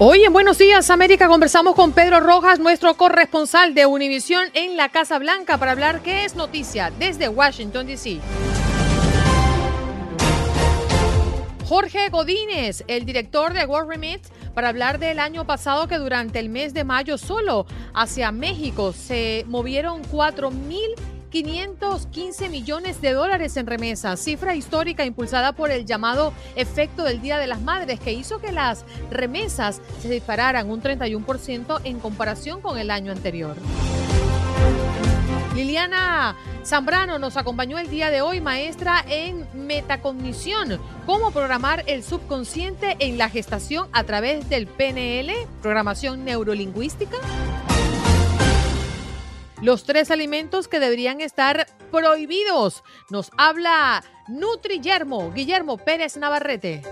Hoy en Buenos Días América conversamos con Pedro Rojas, nuestro corresponsal de Univisión en la Casa Blanca, para hablar qué es noticia desde Washington, D.C. Jorge Godínez, el director de World Remit, para hablar del año pasado que durante el mes de mayo solo hacia México se movieron 4 mil 515 millones de dólares en remesas, cifra histórica impulsada por el llamado efecto del Día de las Madres, que hizo que las remesas se dispararan un 31% en comparación con el año anterior. Liliana Zambrano nos acompañó el día de hoy, maestra en metacognición, cómo programar el subconsciente en la gestación a través del PNL, programación neurolingüística los tres alimentos que deberían estar prohibidos. Nos habla Nutri Guillermo, Pérez Navarrete.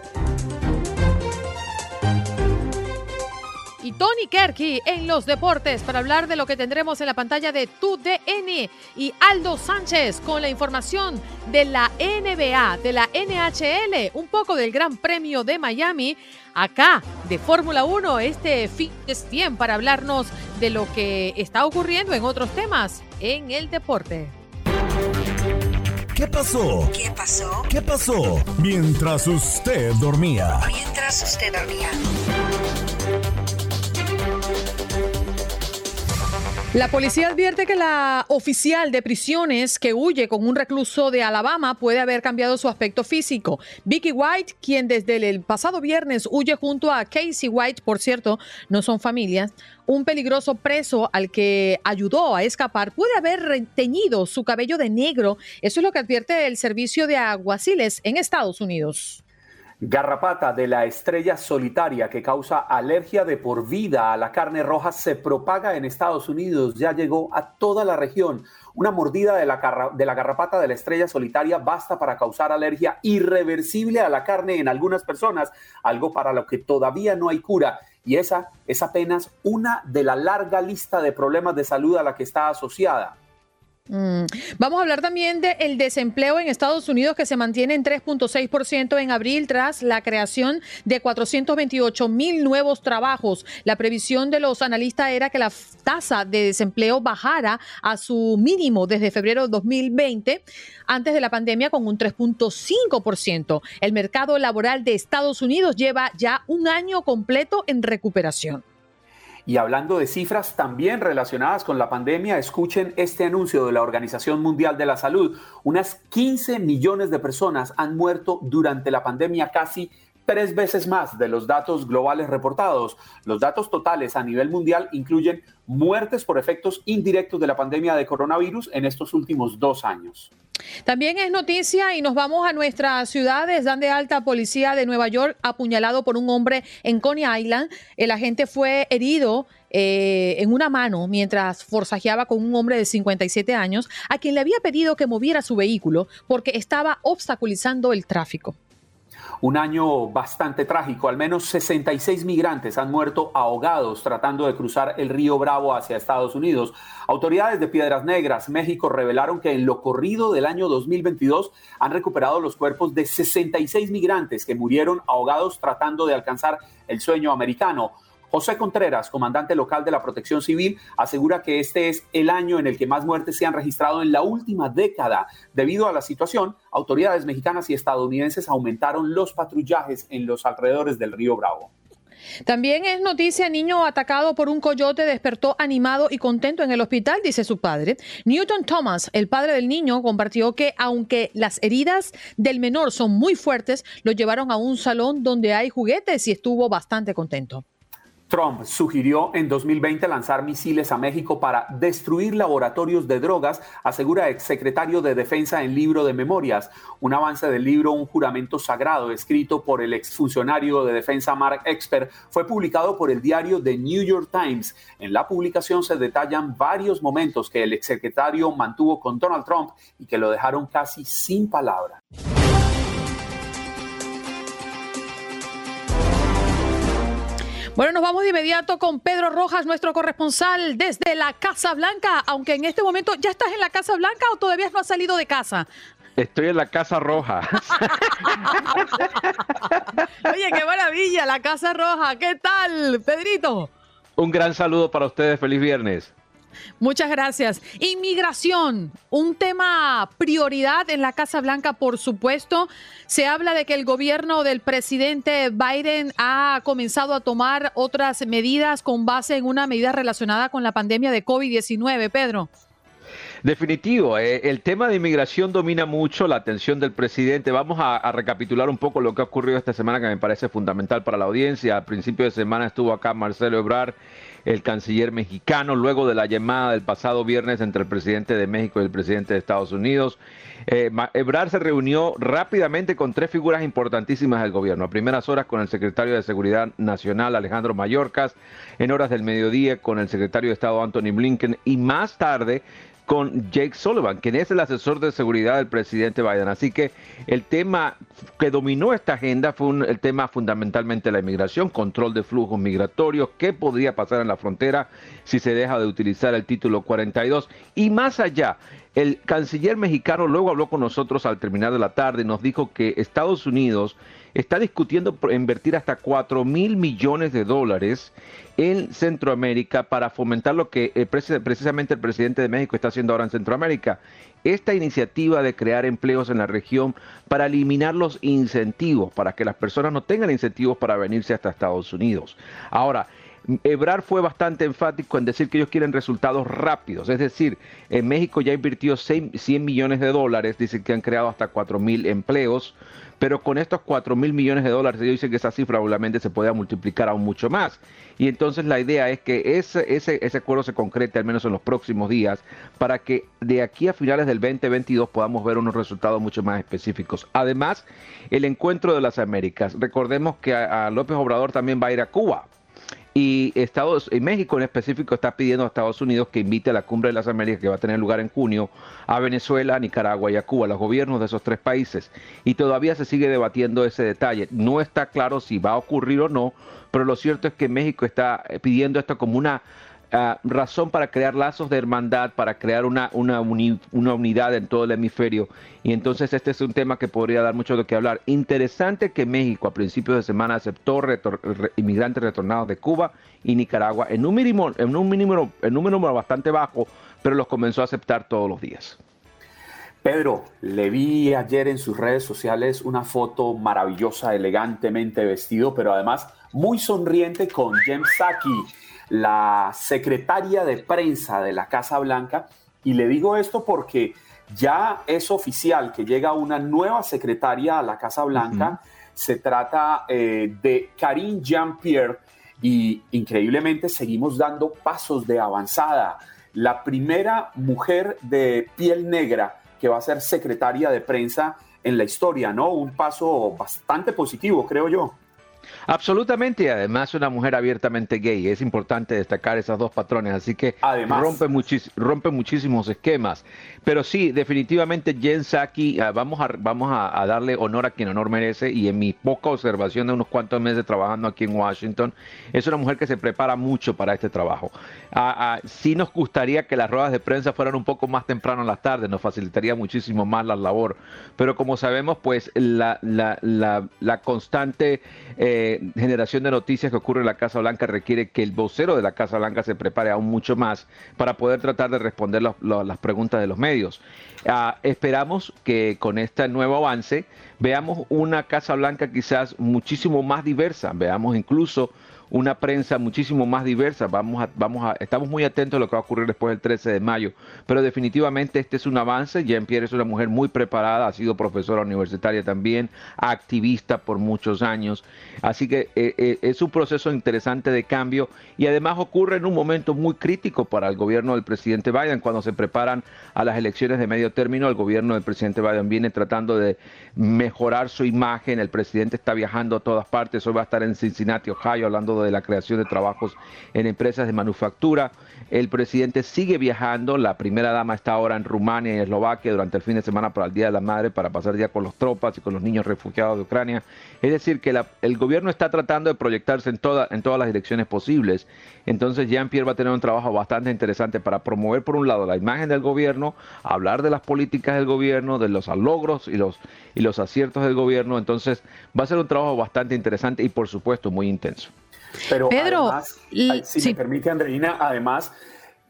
Y Tony Kerky en los deportes para hablar de lo que tendremos en la pantalla de TUDN y Aldo Sánchez con la información de la NBA, de la NHL, un poco del Gran Premio de Miami, acá de Fórmula 1 este fin es bien para hablarnos de lo que está ocurriendo en otros temas en el deporte. ¿Qué pasó? ¿Qué pasó? ¿Qué pasó? Mientras usted dormía. Mientras usted dormía. La policía advierte que la oficial de prisiones que huye con un recluso de Alabama puede haber cambiado su aspecto físico. Vicky White, quien desde el pasado viernes huye junto a Casey White, por cierto, no son familias, un peligroso preso al que ayudó a escapar, puede haber teñido su cabello de negro. Eso es lo que advierte el servicio de aguaciles en Estados Unidos. Garrapata de la estrella solitaria que causa alergia de por vida a la carne roja se propaga en Estados Unidos, ya llegó a toda la región. Una mordida de la, de la garrapata de la estrella solitaria basta para causar alergia irreversible a la carne en algunas personas, algo para lo que todavía no hay cura. Y esa es apenas una de la larga lista de problemas de salud a la que está asociada. Mm. Vamos a hablar también del desempleo en Estados Unidos que se mantiene en 3.6% en abril tras la creación de 428 mil nuevos trabajos. La previsión de los analistas era que la tasa de desempleo bajara a su mínimo desde febrero de 2020, antes de la pandemia, con un 3.5%. El mercado laboral de Estados Unidos lleva ya un año completo en recuperación. Y hablando de cifras también relacionadas con la pandemia, escuchen este anuncio de la Organización Mundial de la Salud. Unas 15 millones de personas han muerto durante la pandemia, casi tres veces más de los datos globales reportados. Los datos totales a nivel mundial incluyen muertes por efectos indirectos de la pandemia de coronavirus en estos últimos dos años. También es noticia y nos vamos a nuestras ciudades. Dan de alta policía de Nueva York apuñalado por un hombre en Coney Island. El agente fue herido eh, en una mano mientras forzajeaba con un hombre de 57 años a quien le había pedido que moviera su vehículo porque estaba obstaculizando el tráfico. Un año bastante trágico. Al menos 66 migrantes han muerto ahogados tratando de cruzar el río Bravo hacia Estados Unidos. Autoridades de Piedras Negras, México, revelaron que en lo corrido del año 2022 han recuperado los cuerpos de 66 migrantes que murieron ahogados tratando de alcanzar el sueño americano. José Contreras, comandante local de la Protección Civil, asegura que este es el año en el que más muertes se han registrado en la última década. Debido a la situación, autoridades mexicanas y estadounidenses aumentaron los patrullajes en los alrededores del río Bravo. También es noticia, niño atacado por un coyote despertó animado y contento en el hospital, dice su padre. Newton Thomas, el padre del niño, compartió que aunque las heridas del menor son muy fuertes, lo llevaron a un salón donde hay juguetes y estuvo bastante contento. Trump sugirió en 2020 lanzar misiles a México para destruir laboratorios de drogas, asegura exsecretario de Defensa en libro de memorias. Un avance del libro Un juramento sagrado, escrito por el exfuncionario de defensa Mark Expert, fue publicado por el diario The New York Times. En la publicación se detallan varios momentos que el exsecretario mantuvo con Donald Trump y que lo dejaron casi sin palabra. Bueno, nos vamos de inmediato con Pedro Rojas, nuestro corresponsal desde la Casa Blanca, aunque en este momento ya estás en la Casa Blanca o todavía no has salido de casa. Estoy en la Casa Roja. Oye, qué maravilla, la Casa Roja. ¿Qué tal, Pedrito? Un gran saludo para ustedes. Feliz viernes. Muchas gracias. Inmigración, un tema prioridad en la Casa Blanca, por supuesto. Se habla de que el gobierno del presidente Biden ha comenzado a tomar otras medidas con base en una medida relacionada con la pandemia de COVID-19. Pedro. Definitivo, eh, el tema de inmigración domina mucho la atención del presidente. Vamos a, a, recapitular un poco lo que ha ocurrido esta semana que me parece fundamental para la audiencia. A principio de semana estuvo acá Marcelo Ebrard el canciller mexicano, luego de la llamada del pasado viernes entre el presidente de México y el presidente de Estados Unidos. Eh, Ebrard se reunió rápidamente con tres figuras importantísimas del gobierno. A primeras horas con el secretario de Seguridad Nacional, Alejandro Mayorkas, en horas del mediodía con el secretario de Estado, Anthony Blinken, y más tarde con Jake Sullivan, quien es el asesor de seguridad del presidente Biden. Así que el tema que dominó esta agenda fue el tema fundamentalmente la inmigración, control de flujos migratorios, qué podría pasar en la frontera si se deja de utilizar el título 42 y más allá. El canciller mexicano luego habló con nosotros al terminar de la tarde y nos dijo que Estados Unidos está discutiendo invertir hasta 4 mil millones de dólares en Centroamérica para fomentar lo que eh, precisamente el presidente de México está haciendo ahora en Centroamérica. Esta iniciativa de crear empleos en la región para eliminar los incentivos, para que las personas no tengan incentivos para venirse hasta Estados Unidos. Ahora, Ebrar fue bastante enfático en decir que ellos quieren resultados rápidos. Es decir, en México ya invirtió 100 millones de dólares, dicen que han creado hasta 4 mil empleos, pero con estos 4 mil millones de dólares ellos dicen que esa cifra probablemente se pueda multiplicar aún mucho más. Y entonces la idea es que ese acuerdo se concrete al menos en los próximos días para que de aquí a finales del 2022 podamos ver unos resultados mucho más específicos. Además, el encuentro de las Américas. Recordemos que a López Obrador también va a ir a Cuba y Estados y México en específico está pidiendo a Estados Unidos que invite a la cumbre de las Américas que va a tener lugar en junio a Venezuela, a Nicaragua y a Cuba, los gobiernos de esos tres países. Y todavía se sigue debatiendo ese detalle. No está claro si va a ocurrir o no, pero lo cierto es que México está pidiendo esto como una Ah, razón para crear lazos de hermandad, para crear una, una, una, unidad en todo el hemisferio. Y entonces este es un tema que podría dar mucho de qué hablar. Interesante que México a principios de semana aceptó inmigrantes retornados de Cuba y Nicaragua en un mínimo, en un un número bastante bajo, pero los comenzó a aceptar todos los días. Pedro, le vi ayer en sus redes sociales una foto maravillosa, elegantemente vestido, pero además muy sonriente con Jem Saki la secretaria de prensa de la Casa Blanca. Y le digo esto porque ya es oficial que llega una nueva secretaria a la Casa Blanca. Se trata eh, de Karine Jean-Pierre y increíblemente seguimos dando pasos de avanzada. La primera mujer de piel negra que va a ser secretaria de prensa en la historia, ¿no? Un paso bastante positivo, creo yo. Absolutamente, además una mujer abiertamente gay. Es importante destacar esas dos patrones, así que rompe, rompe muchísimos esquemas. Pero sí, definitivamente Jen Saki, ah, vamos, a, vamos a, darle honor a quien honor merece y en mi poca observación de unos cuantos meses trabajando aquí en Washington, es una mujer que se prepara mucho para este trabajo. Ah, ah, sí nos gustaría que las ruedas de prensa fueran un poco más temprano en las tardes, nos facilitaría muchísimo más la labor. Pero como sabemos, pues la, la, la, constante... Eh, generación de noticias que ocurre en la Casa Blanca requiere que el vocero de la Casa Blanca se prepare aún mucho más para poder tratar de responder las preguntas de los medios. Ah, esperamos que con este nuevo avance veamos una Casa Blanca quizás muchísimo más diversa, veamos incluso una prensa muchísimo más diversa. Vamos a, vamos a, estamos muy atentos a lo que va a ocurrir después del 13 de mayo, pero definitivamente este es un avance. Jean-Pierre es una mujer muy preparada, ha sido profesora universitaria también, activista por muchos años, así que eh, eh, es un proceso interesante de cambio y además ocurre en un momento muy crítico para el gobierno del presidente Biden cuando se preparan a las elecciones de medio término. El gobierno del presidente Biden viene tratando de mejorar su imagen. El presidente está viajando a todas partes. Hoy va a estar en Cincinnati, Ohio, hablando de la creación de trabajos en empresas de manufactura. El presidente sigue viajando. La primera dama está ahora en Rumania y Eslovaquia durante el fin de semana para el Día de la Madre, para pasar día con las tropas y con los niños refugiados de Ucrania. Es decir, que el gobierno está tratando de proyectarse en, toda, en todas las direcciones posibles. Entonces Jean-Pierre va a tener un trabajo bastante interesante para promover, por un lado, la imagen del gobierno, hablar de las políticas del gobierno, de los logros y los, y los aciertos del gobierno. Entonces va a ser un trabajo bastante interesante y, por supuesto, muy intenso. Pero Pedro, además, si me permite, Andreina, además,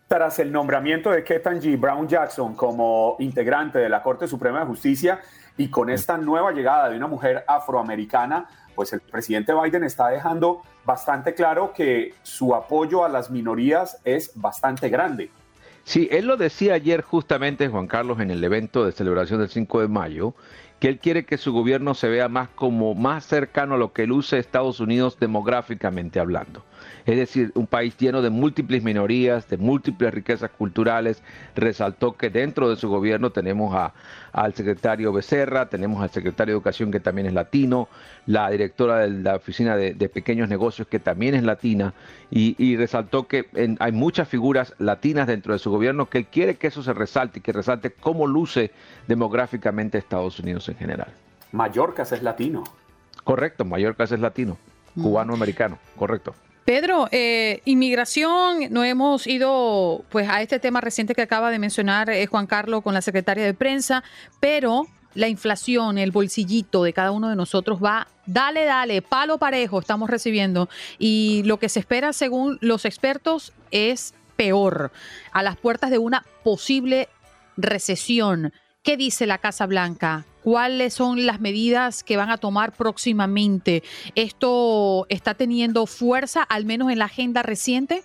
tras el nombramiento de Ketanji Brown Jackson como integrante de la Corte Suprema de Justicia y con esta nueva llegada de una mujer afroamericana, pues el presidente Biden está dejando bastante claro que su apoyo a las minorías es bastante grande. Sí, él lo decía ayer justamente, Juan Carlos, en el evento de celebración del 5 de mayo, que él quiere que su gobierno se vea más como más cercano a lo que luce Estados Unidos demográficamente hablando es decir, un país lleno de múltiples minorías, de múltiples riquezas culturales. Resaltó que dentro de su gobierno tenemos a, al secretario Becerra, tenemos al secretario de Educación que también es latino, la directora de la Oficina de, Pequeños Negocios que también es latina, y, resaltó que hay muchas figuras latinas dentro de su gobierno que él quiere que eso se resalte y que resalte cómo luce demográficamente Estados Unidos en general. Mallorca es latino. Correcto, Mallorca es latino, cubano-americano, correcto. Pedro, eh, inmigración, no hemos ido pues a este tema reciente que acaba de mencionar eh, Juan Carlos con la secretaria de prensa, pero la inflación, el bolsillito de cada uno de nosotros va, dale, dale, palo parejo estamos recibiendo y lo que se espera según los expertos es peor, a las puertas de una posible recesión. ¿Qué dice la Casa Blanca? ¿Cuáles son las medidas que van a tomar próximamente? ¿Esto está teniendo fuerza, al menos en la agenda reciente?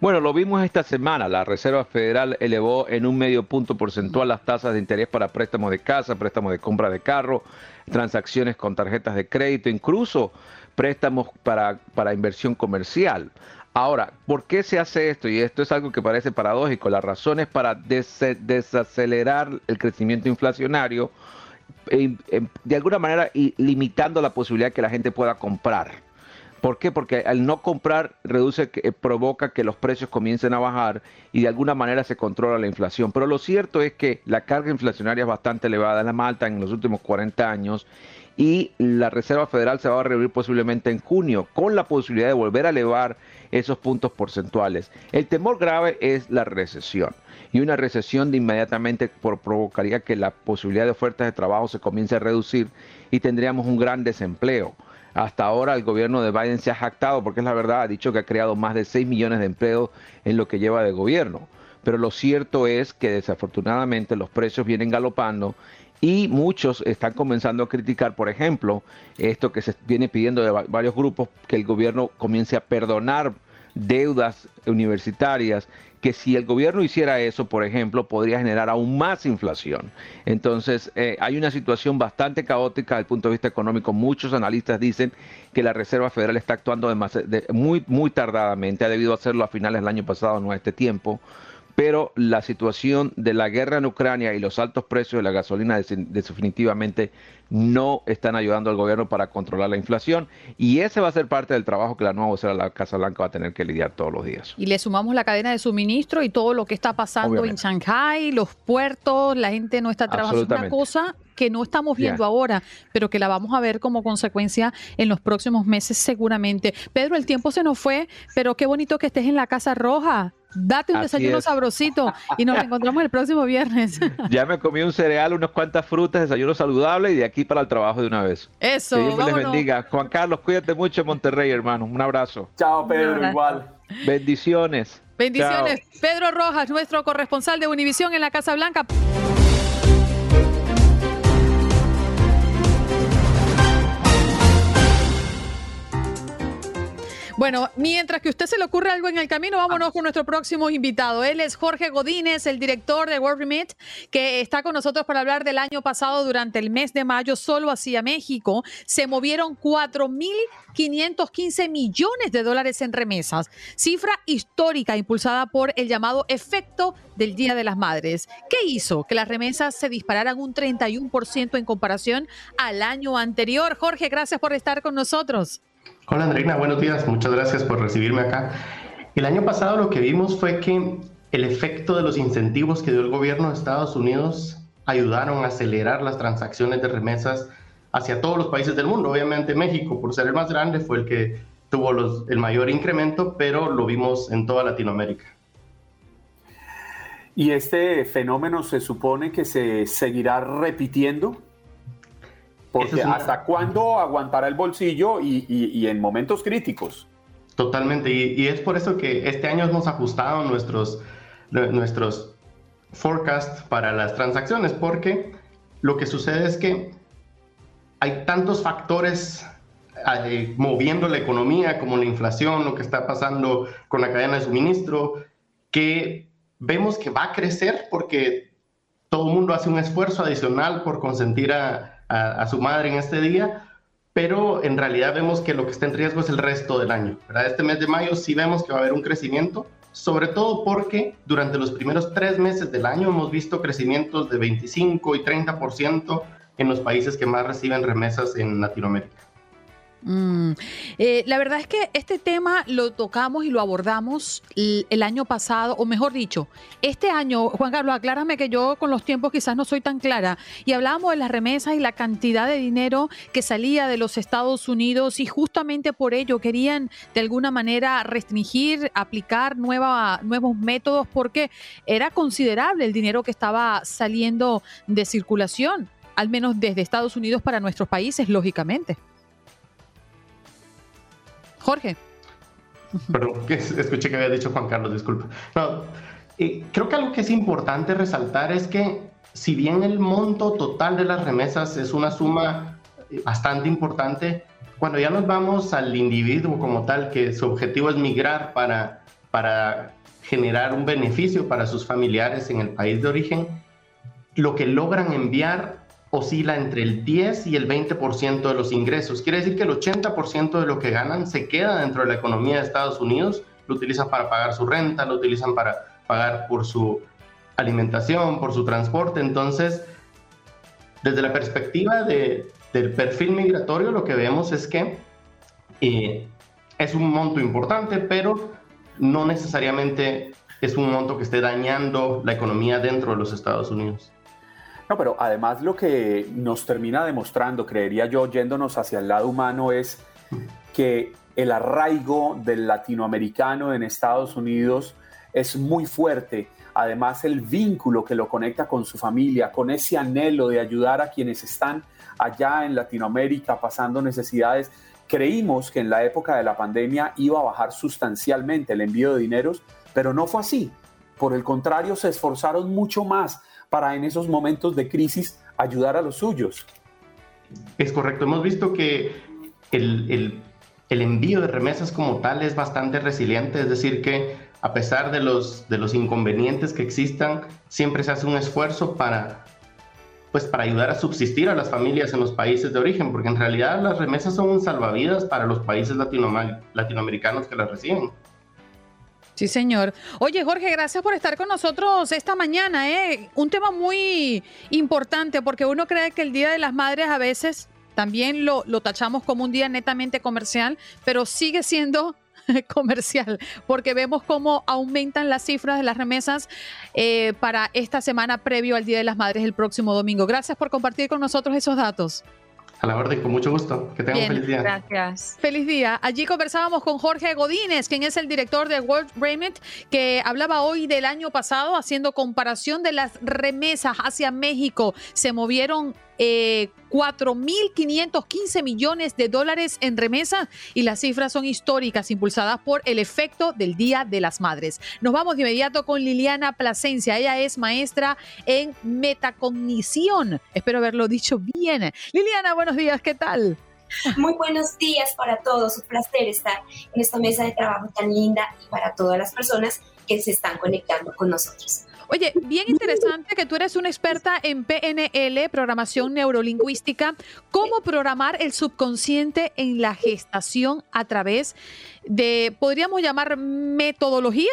Bueno, lo vimos esta semana. La Reserva Federal elevó en un medio punto porcentual las tasas de interés para préstamos de casa, préstamos de compra de carro, transacciones con tarjetas de crédito, incluso préstamos para, para inversión comercial. Ahora, ¿por qué se hace esto? Y esto es algo que parece paradójico. La razón es para desacelerar el crecimiento inflacionario, eh, eh, de alguna manera y limitando la posibilidad que la gente pueda comprar. ¿Por qué? Porque al no comprar reduce, eh, provoca que los precios comiencen a bajar y de alguna manera se controla la inflación. Pero lo cierto es que la carga inflacionaria es bastante elevada, en la más alta en los últimos 40 años y la Reserva Federal se va a reunir posiblemente en junio con la posibilidad de volver a elevar esos puntos porcentuales. El temor grave es la recesión y una recesión de inmediatamente provocaría que la posibilidad de ofertas de trabajo se comience a reducir y tendríamos un gran desempleo. Hasta ahora el gobierno de Biden se ha jactado, porque es la verdad, ha dicho que ha creado más de 6 millones de empleos en lo que lleva de gobierno. Pero lo cierto es que desafortunadamente los precios vienen galopando y muchos están comenzando a criticar, por ejemplo, esto que se viene pidiendo de varios grupos, que el gobierno comience a perdonar deudas universitarias, que si el gobierno hiciera eso, por ejemplo, podría generar aún más inflación. Entonces, eh, hay una situación bastante caótica desde el punto de vista económico. Muchos analistas dicen que la Reserva Federal está actuando muy, muy tardadamente, ha debido hacerlo a finales del año pasado, no a este tiempo pero la situación de la guerra en Ucrania y los altos precios de la gasolina definitivamente no están ayudando al gobierno para controlar la inflación y ese va a ser parte del trabajo que la nueva vocera de la Casa Blanca va a tener que lidiar todos los días. Y le sumamos la cadena de suministro y todo lo que está pasando en Shanghai, los puertos, la gente no está trabajando. Una cosa que no estamos viendo ahora, pero que la vamos a ver como consecuencia en los próximos meses seguramente. Pedro, el tiempo se nos fue, pero qué bonito que estés en la Casa Roja. Date un desayuno sabrosito y nos encontramos el próximo viernes. Ya me comí un cereal, unas cuantas frutas, desayuno saludable y de aquí para el trabajo de una vez. Eso. Que Dios les bendiga. Juan Carlos, cuídate mucho en Monterrey, hermano. Un abrazo. Chao, Pedro, igual. Bendiciones. Bendiciones. Pedro Rojas, nuestro corresponsal de Univisión en la Casa Blanca. Bueno, mientras que usted se le ocurre algo en el camino, vámonos con nuestro próximo invitado. Él es Jorge Godínez, el director de World Remit, que está con nosotros para hablar del año pasado durante el mes de mayo, solo hacia México. Se movieron 4.515 millones de dólares en remesas, cifra histórica impulsada por el llamado efecto del Día de las Madres. ¿Qué hizo que las remesas se dispararan un 31% en comparación al año anterior? Jorge, gracias por estar con nosotros. Hola Andreina, buenos días, muchas gracias por recibirme acá. El año pasado lo que vimos fue que el efecto de los incentivos que dio el gobierno de Estados Unidos ayudaron a acelerar las transacciones de remesas hacia todos los países del mundo. Obviamente México, por ser el más grande, fue el que tuvo el mayor incremento, pero lo vimos en toda Latinoamérica. ¿Y este fenómeno se supone que se seguirá repitiendo? Porque ¿hasta cuándo aguantará el bolsillo y, en momentos críticos? Totalmente, y, es por eso que este año hemos ajustado nuestros, nuestros forecasts para las transacciones, porque lo que sucede es que hay tantos factores eh, moviendo la economía, como la inflación, lo que está pasando con la cadena de suministro, que vemos que va a crecer porque todo el mundo hace un esfuerzo adicional por consentir a, a, su madre en este día, pero en realidad vemos que lo que está en riesgo es el resto del año. ¿verdad? Este mes de mayo sí vemos que va a haber un crecimiento, sobre todo porque durante los primeros tres meses del año hemos visto crecimientos de 25 y 30% en los países que más reciben remesas en Latinoamérica. Mm. Eh, la verdad es que este tema lo tocamos y lo abordamos el, año pasado, o mejor dicho, este año, Juan Carlos, aclárame que yo con los tiempos quizás no soy tan clara, y hablábamos de las remesas y la cantidad de dinero que salía de los Estados Unidos y justamente por ello querían de alguna manera restringir, aplicar nuevos métodos porque era considerable el dinero que estaba saliendo de circulación, al menos desde Estados Unidos para nuestros países, lógicamente. Jorge. Perdón, escuché que había dicho Juan Carlos, disculpa. creo que algo que es importante resaltar es que si bien el monto total de las remesas es una suma eh, bastante importante, cuando ya nos vamos al individuo como tal, que su objetivo es migrar para, para generar un beneficio para sus familiares en el país de origen, lo que logran enviar oscila entre el 10 y el 20% de los ingresos. Quiere decir que el 80% de lo que ganan se queda dentro de la economía de Estados Unidos, lo utilizan para pagar su renta, lo utilizan para pagar por su alimentación, por su transporte. Entonces, desde la perspectiva de, del perfil migratorio, lo que vemos es que eh, es un monto importante, pero no necesariamente es un monto que esté dañando la economía dentro de los Estados Unidos. Pero además lo que nos termina demostrando, creería yo, yéndonos hacia el lado humano, es que el arraigo del latinoamericano en Estados Unidos es muy fuerte. Además, el vínculo que lo conecta con su familia, con ese anhelo de ayudar a quienes están allá en Latinoamérica pasando necesidades. Creímos que en la época de la pandemia iba a bajar sustancialmente el envío de dineros, pero no fue así. Por el contrario, se esforzaron mucho más para en esos momentos de crisis ayudar a los suyos. Es correcto, hemos visto que el, envío de remesas como tal es bastante resiliente, es decir, que a pesar de los, de los inconvenientes que existan, siempre se hace un esfuerzo para, pues, para ayudar a subsistir a las familias en los países de origen, porque en realidad las remesas son salvavidas para los países latinoamericanos que las reciben. Sí, señor. Oye, Jorge, gracias por estar con nosotros esta mañana. ¿eh? Un tema muy importante porque uno cree que el Día de las Madres a veces también lo, lo tachamos como un día netamente comercial, pero sigue siendo comercial, porque vemos cómo aumentan las cifras de las remesas eh, para esta semana previo al Día de las Madres el próximo domingo. Gracias por compartir con nosotros esos datos. A la orden, con mucho gusto. Que tengan un feliz día. Gracias. Feliz día. Allí conversábamos con Jorge Godínez, quien es el director de World Remit, que hablaba hoy del año pasado haciendo comparación de las remesas hacia México. Se movieron eh, 4.515 millones de dólares en remesa y las cifras son históricas impulsadas por el efecto del Día de las Madres. Nos vamos de inmediato con Liliana Plasencia. Ella es maestra en metacognición. Espero haberlo dicho bien. Liliana, buenos días, ¿qué tal? Muy buenos días para todos. Un placer estar en esta mesa de trabajo tan linda y para todas las personas que se están conectando con nosotros. Oye, bien interesante que tú eres una experta en PNL, programación neurolingüística. ¿Cómo programar el subconsciente en la gestación a través de, podríamos llamar, metodología?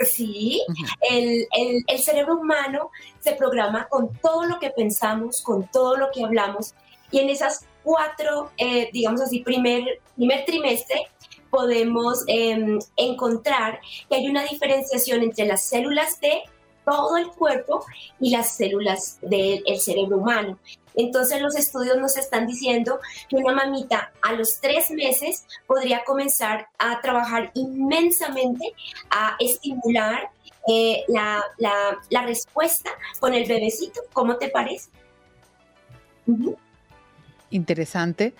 Sí, el, el, cerebro humano se programa con todo lo que pensamos, con todo lo que hablamos, y en esas cuatro, eh, digamos así, primer, primer trimestre, podemos em, encontrar que hay una diferenciación entre las células de todo el cuerpo y las células del cerebro humano. Entonces los estudios nos están diciendo que una mamita a los tres meses podría comenzar a trabajar inmensamente, a estimular eh, la, la, respuesta con el bebecito. ¿Cómo te parece? Interesante.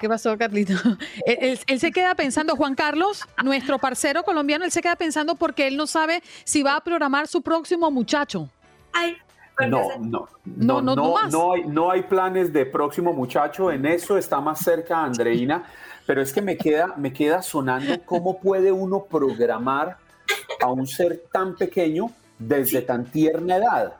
¿Qué pasó, Carlito? él, se queda pensando, Juan Carlos, nuestro parcero colombiano, él se queda pensando porque él no sabe si va a programar su próximo muchacho. Ay, no, no, no, no, no, no, hay, no hay planes de próximo muchacho, en eso está más cerca Andreina, pero es que me queda, me queda sonando cómo puede uno programar a un ser tan pequeño desde tan tierna edad.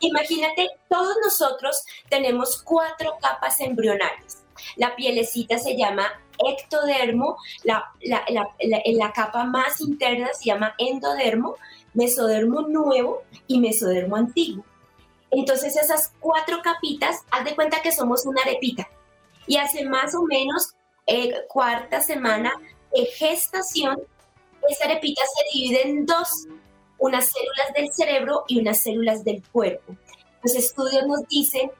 Imagínate, todos nosotros tenemos cuatro capas embrionales. La pielecita se llama ectodermo, la, la, la, capa más interna se llama endodermo, mesodermo nuevo y mesodermo antiguo. Entonces esas cuatro capitas, haz de cuenta que somos una arepita. Y hace más o menos eh, cuarta semana de gestación, esa arepita se divide en dos unas células del cerebro y unas células del cuerpo. Los estudios nos dicen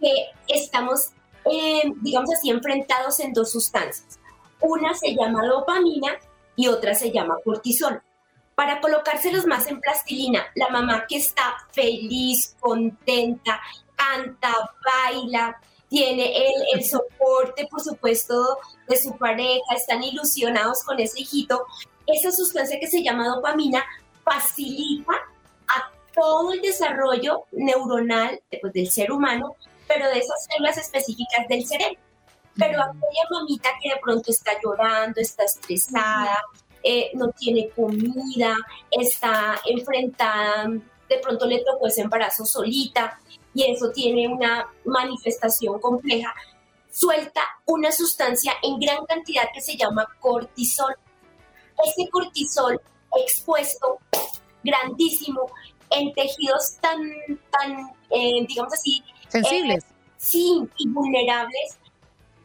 que estamos, eh, digamos así, enfrentados en dos sustancias. Una se llama dopamina y otra se llama cortisol. Para colocárselos más en plastilina, la mamá que está feliz, contenta, canta, baila, tiene el, el, soporte, por supuesto, de su pareja, están ilusionados con ese hijito. Esa sustancia que se llama dopamina facilita a todo el desarrollo neuronal pues, del ser humano, pero de esas células específicas del cerebro. Pero aquella mamita que de pronto está llorando, está estresada, eh, no tiene comida, está enfrentada, de pronto le tocó ese embarazo solita y eso tiene una manifestación compleja, suelta una sustancia en gran cantidad que se llama cortisol. Ese cortisol expuesto, grandísimo, en tejidos tan, tan eh, digamos así, sensibles. Eh, sí, y vulnerables,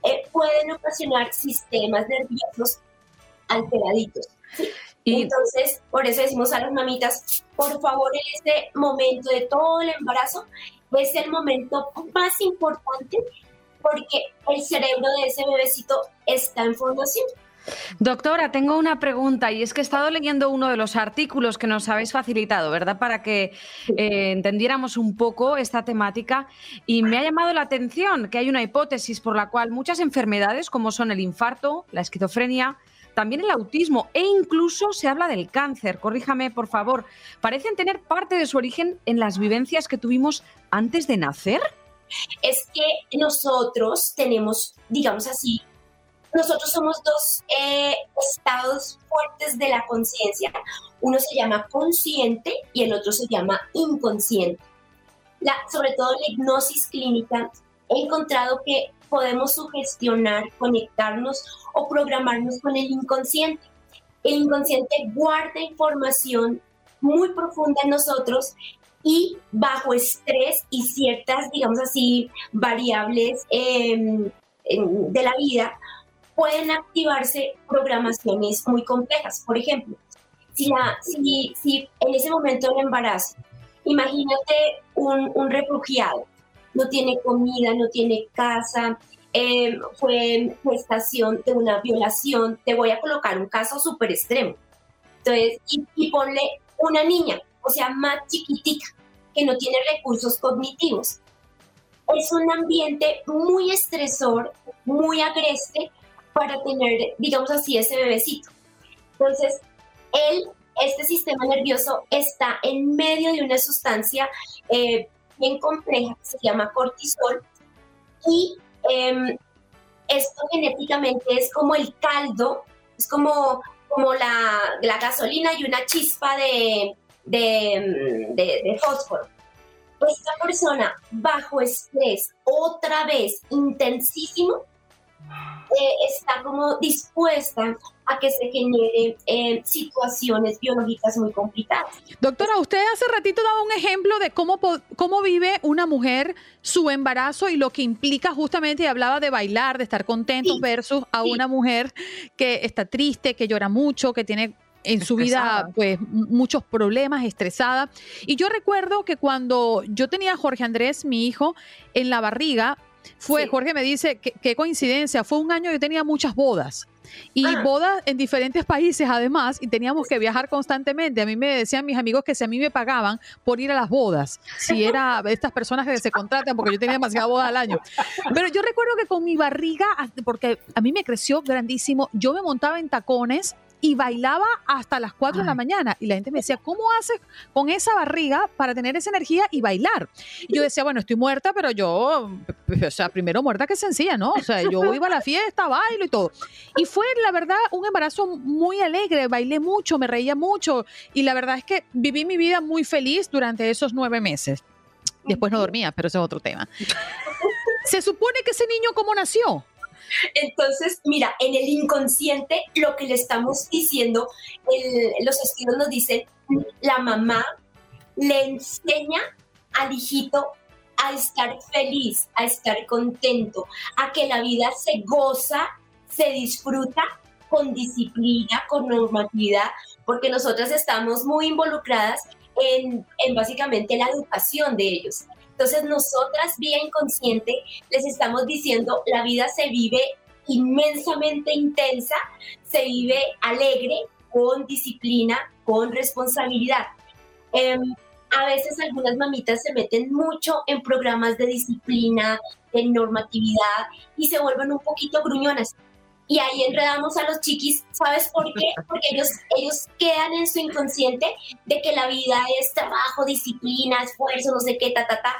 eh, pueden ocasionar sistemas nerviosos alteraditos. Y Entonces, por eso decimos a las mamitas, por favor, en este momento de todo el embarazo, es el momento más importante porque el cerebro de ese bebecito está en formación. Doctora, tengo una pregunta y es que he estado leyendo uno de los artículos que nos habéis facilitado, ¿verdad? Para que eh, entendiéramos un poco esta temática y me ha llamado la atención que hay una hipótesis por la cual muchas enfermedades como son el infarto, la esquizofrenia, también el autismo e incluso se habla del cáncer, corríjame por favor, parecen tener parte de su origen en las vivencias que tuvimos antes de nacer. Es que nosotros tenemos, digamos así, nosotros somos dos eh, estados fuertes de la conciencia. Uno se llama consciente y el otro se llama inconsciente. La, sobre todo la hipnosis clínica he encontrado que podemos sugestionar, conectarnos o programarnos con el inconsciente. El inconsciente guarda información muy profunda en nosotros y bajo estrés y ciertas, digamos así, variables em, de la vida, pueden activarse programaciones muy complejas. Por ejemplo, si, la, si, si en ese momento del embarazo, imagínate un, un refugiado, no tiene comida, no tiene casa, eh, fue gestación de una violación, te voy a colocar un caso súper extremo. Entonces, y, y ponle una niña, o sea, más chiquitita, que no tiene recursos cognitivos. Es un ambiente muy estresor, muy agreste, para tener, digamos así, ese bebecito. Entonces, él, este sistema nervioso está en medio de una sustancia eh, bien compleja que se llama cortisol y em, esto genéticamente es como el caldo, es como, como la, gasolina y una chispa de, de, de fósforo. Esta persona bajo estrés, otra vez intensísimo, eh, está como dispuesta a que se generen eh, situaciones biológicas muy complicadas. Doctora, usted hace ratito daba un ejemplo de cómo, cómo vive una mujer su embarazo y lo que implica justamente, y hablaba de bailar, de estar contento versus a una mujer que está triste, que llora mucho, que tiene en su vida pues muchos problemas, estresada. Y yo recuerdo que cuando yo tenía a Jorge Andrés, mi hijo, en la barriga, fue, Jorge me dice, qué coincidencia, fue un año que tenía muchas bodas. Y ah. bodas en diferentes países además, y teníamos que viajar constantemente. A mí me decían mis amigos que si a mí me pagaban por ir a las bodas, si era estas personas que se contratan, porque yo tenía demasiadas bodas al año. Pero yo recuerdo que con mi barriga, porque a mí me creció grandísimo, yo me montaba en tacones y bailaba hasta las 4 de la mañana. Y la gente me decía, ¿cómo haces con esa barriga para tener esa energía y bailar? Y yo decía, bueno, estoy muerta, pero yo, o sea, primero muerta que sencilla, ¿no? O sea, yo iba a la fiesta, bailo y todo. Y fue, la verdad, un embarazo muy alegre, bailé mucho, me reía mucho y la verdad es que viví mi vida muy feliz durante esos nueve meses. Después no dormía, pero ese es otro tema. Se supone que ese niño, ¿cómo nació? Entonces, mira, en el inconsciente lo que le estamos diciendo, los estudios nos dicen, la mamá le enseña al hijito a estar feliz, a estar contento, a que la vida se goza, se disfruta con disciplina, con normatividad, porque nosotras estamos muy involucradas en, en básicamente la educación de ellos. Entonces nosotras, vía inconsciente, les estamos diciendo, la vida se vive inmensamente intensa, se vive alegre, con disciplina, con responsabilidad. Em, a veces algunas mamitas se meten mucho en programas de disciplina, de normatividad y se vuelven un poquito gruñonas y ahí enredamos a los chiquis. ¿Sabes por qué? Porque ellos, ellos quedan en su inconsciente de que la vida es trabajo, disciplina, esfuerzo, no sé qué, ta, ta, ta.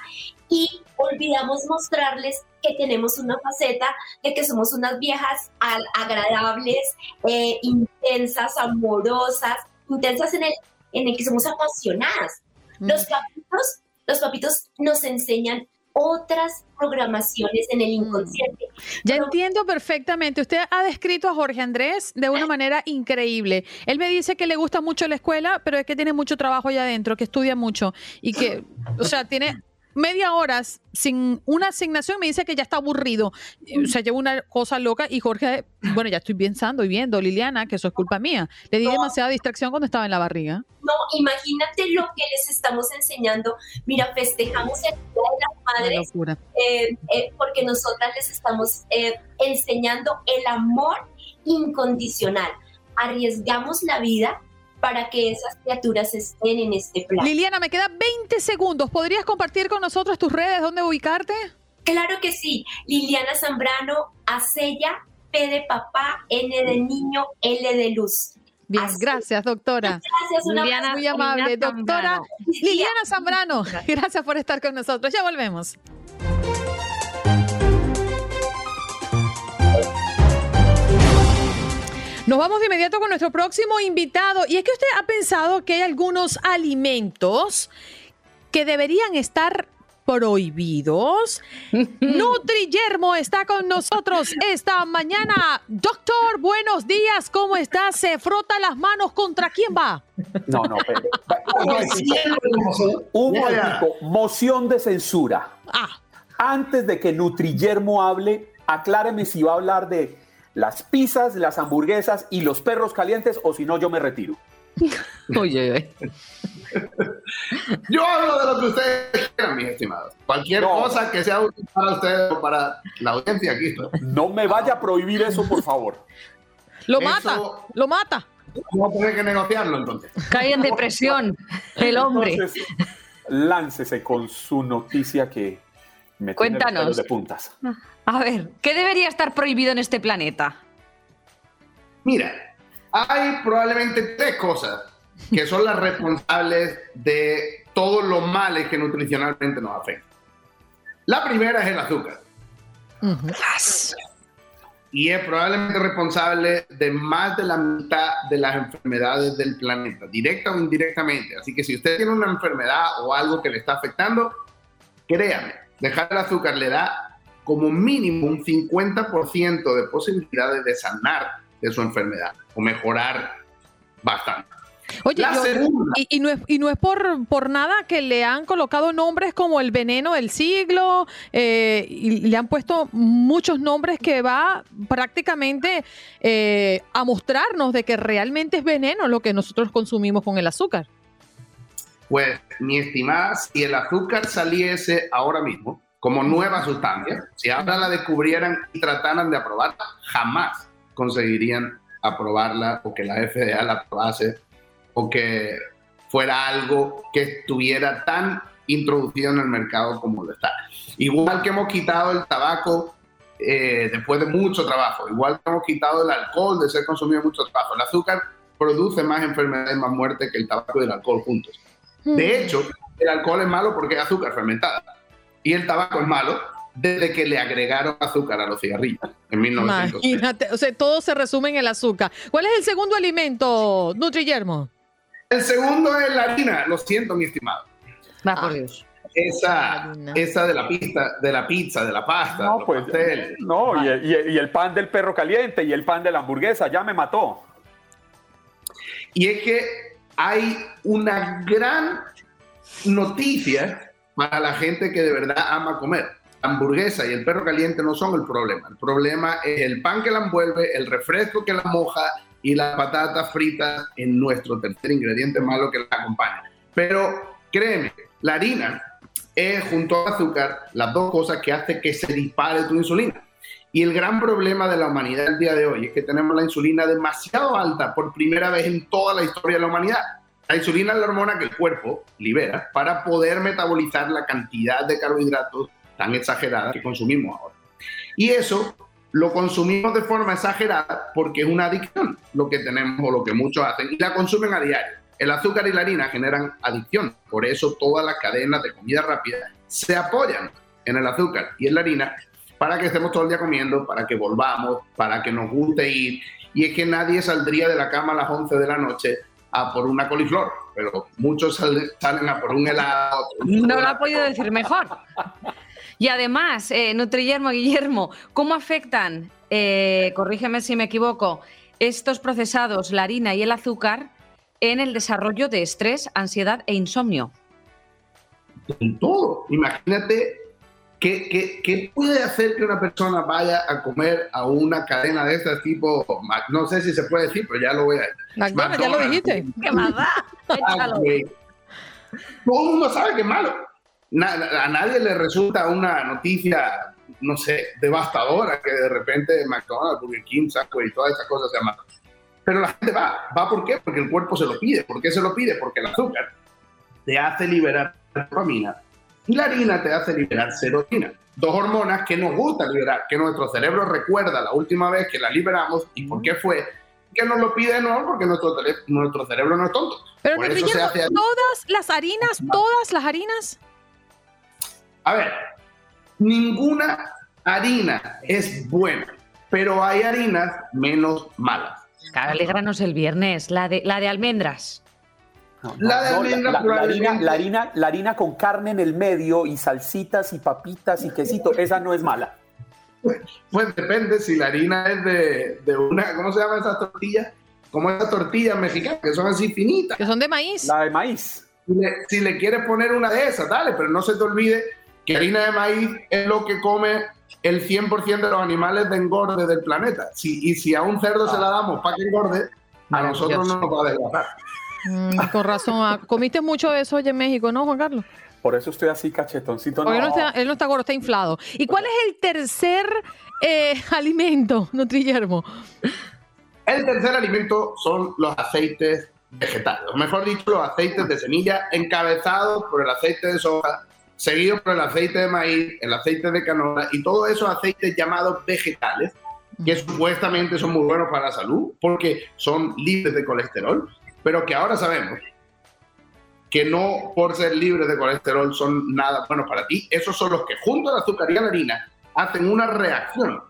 Y olvidamos mostrarles que tenemos una faceta de que somos unas viejas agradables, eh, intensas, amorosas, intensas en el, en el que somos apasionadas. Mm. Los papitos, los papitos nos enseñan otras programaciones en el mm. inconsciente. Ya entiendo perfectamente. Usted ha descrito a Jorge Andrés de una manera increíble. Él me dice que le gusta mucho la escuela, pero es que tiene mucho trabajo allá adentro, que estudia mucho y que, o sea, tiene media hora sin una asignación me dice que ya está aburrido. O sea, lleva una cosa loca y Jorge, bueno, ya estoy pensando y viendo, Liliana, que eso es culpa mía. Le di demasiada distracción cuando estaba en la barriga. No, imagínate lo que les estamos enseñando. Mira, festejamos el Día de las Madres eh, eh, porque nosotras les estamos eh, enseñando el amor incondicional. Arriesgamos la vida para que esas criaturas estén en este plan. Liliana, me quedan 20 segundos. ¿Podrías compartir con nosotros tus redes, dónde ubicarte? Claro que sí. Liliana Zambrano, Acella, P de papá, N de niño, L de luz. Bien, gracias, doctora. Gracias, una Liliana, muy amable. Doctora Liliana Zambrano, gracias por estar con nosotros. Ya volvemos. Nos vamos de inmediato con nuestro próximo invitado. Y es que usted ha pensado que hay algunos alimentos que deberían estar prohibidos. Nutri Yermo está con nosotros esta mañana. Doctor, buenos días, ¿cómo está? ¿Se frota las manos contra quién va? No, no, pero, un moción de censura. Ah. Antes de que Nutrillermo hable, acláreme si va a hablar de las pizzas, las hamburguesas y los perros calientes, o si no, yo me retiro. Oye, yo hablo de lo que ustedes quieran, mis estimados. Cualquier cosa que sea útil para ustedes o para la audiencia aquí. No me vaya a prohibir eso, por favor. Lo mata, lo mata. Vamos a tener que negociarlo entonces. Cae en depresión el hombre. láncese con su noticia que me Cuéntanos. de puntas. A ver, ¿qué debería estar prohibido en este planeta? Mira, hay probablemente tres cosas que son las responsables de todos los males que nutricionalmente nos afectan. La primera es el azúcar. y es probablemente responsable de más de la mitad de las enfermedades del planeta, directa o indirectamente. Así que si usted tiene una enfermedad o algo que le está afectando, créame, dejar el azúcar le da como mínimo un 50% de posibilidades de sanar de su enfermedad o mejorar bastante. Oye, y, no es, y no es por, por nada que le han colocado nombres como el veneno del siglo, eh, y le han puesto muchos nombres que va prácticamente eh, a mostrarnos de que realmente es veneno lo que nosotros consumimos con el azúcar. Pues, mi estimada, si el azúcar saliese ahora mismo como nueva sustancia, si ahora la descubrieran y trataran de aprobarla, jamás conseguirían aprobarla o que la FDA la aprobase o que fuera algo que estuviera tan introducido en el mercado como lo está. Igual que hemos quitado el tabaco eh, después de mucho trabajo, igual que hemos quitado el alcohol de ser consumido mucho trabajo. El azúcar produce más enfermedades, más muerte que el tabaco y el alcohol juntos. De mm. hecho, el alcohol es malo porque es azúcar fermentada y el tabaco es malo desde que le agregaron azúcar a los cigarrillos en 1900. Imagínate, o sea, todo se resume en el azúcar. ¿Cuál es el segundo alimento, Nutri-Yermo? El segundo es la harina, lo siento, mi estimado. Va por Dios. Esa, esa de la pizza, de la pizza, de la pasta, no, pues, no y el, y el pan del perro caliente y el pan de la hamburguesa, ya me mató. Y es que hay una gran noticia para la gente que de verdad ama comer. Hamburguesa y el perro caliente no son el problema. El problema es el pan que la envuelve, el refresco que la moja y las patatas fritas en nuestro tercer ingrediente malo que la acompaña. Pero créeme, la harina es junto al azúcar las dos cosas que hacen que se dispare tu insulina. Y el gran problema de la humanidad el día de hoy es que tenemos la insulina demasiado alta por primera vez en toda la historia de la humanidad. La insulina es la hormona que el cuerpo libera para poder metabolizar la cantidad de carbohidratos tan exagerada que consumimos ahora. Y eso lo consumimos de forma exagerada porque es una adicción lo que tenemos o lo que muchos hacen y la consumen a diario. El azúcar y la harina generan adicción, por eso todas las cadenas de comida rápida se apoyan en el azúcar y en la harina para que estemos todo el día comiendo, para que volvamos, para que nos guste ir. Y es que nadie saldría de la cama a las 11 de la noche a por una coliflor, pero muchos salen, a por un helado. No lo ha podido decir mejor. Y además, eh, Guillermo, Guillermo, ¿cómo afectan, eh, corrígeme si me equivoco, estos procesados, la harina y el azúcar, en el desarrollo de estrés, ansiedad e insomnio? En todo. Imagínate ¿Qué, puede hacer que una persona vaya a comer a una cadena de este tipo? No sé si se puede decir, pero ya lo voy a decir. ya lo dijiste. ¿Qué más da? Todo el mundo sabe que es malo a nadie le resulta una noticia, no sé, devastadora que de repente McDonald's, Burger King, y todas esas cosas se llaman. Pero la gente va. ¿Va por qué? Porque el cuerpo se lo pide. ¿Por qué se lo pide? Porque el azúcar te hace liberar dopamina y la harina te hace liberar serotonina. Dos hormonas que nos gusta liberar, que nuestro cerebro recuerda la última vez que la liberamos y por qué fue que nos lo pide de nuevo porque nuestro, nuestro cerebro no es tonto. Pero por eso todas las harinas, todas las harinas a ver, ninguna harina es buena, pero hay harinas menos malas. Alégranos el viernes, la de, la de almendras. La de almendras, la, harina, la, harina, la harina con carne en el medio y salsitas y papitas y quesito, esa no es mala. Pues, depende si la harina es de, de, una, ¿cómo se llama esas tortillas? Como esas tortillas mexicanas, que son así finitas. Que son de maíz. La de maíz. Si le, si le quieres poner una de esas, dale, pero no se te olvide que harina de maíz es lo que come el 100% de los animales de engorde del planeta. Si, y si a un cerdo se la damos para que engorde, a nosotros no nos va a desgastar. Mm, con razón. Ah, comiste mucho de eso hoy en México, ¿no, Juan Carlos? Por eso estoy así cachetoncito. No. Él, no está, él no está gordo, está inflado. ¿Y cuál es el tercer eh, alimento, Nutrillermo? El tercer alimento son los aceites vegetales, o mejor dicho, los aceites de semilla encabezados por el aceite de soja seguido por el aceite de maíz, el aceite de canola y todos esos aceites llamados vegetales, que supuestamente son muy buenos para la salud porque son libres de colesterol, pero que ahora sabemos que no por ser libres de colesterol son nada buenos para ti. Esos son los que junto al azúcar y a la harina hacen una reacción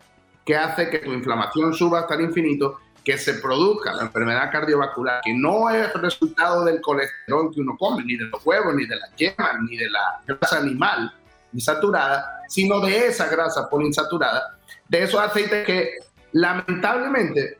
que hace que tu inflamación suba hasta el infinito, que se produzca la enfermedad cardiovascular, que no es resultado del colesterol que uno come, ni de los huevos, ni de las yemas, ni de la grasa animal insaturada, sino de esa grasa poliinsaturada, de esos aceites que lamentablemente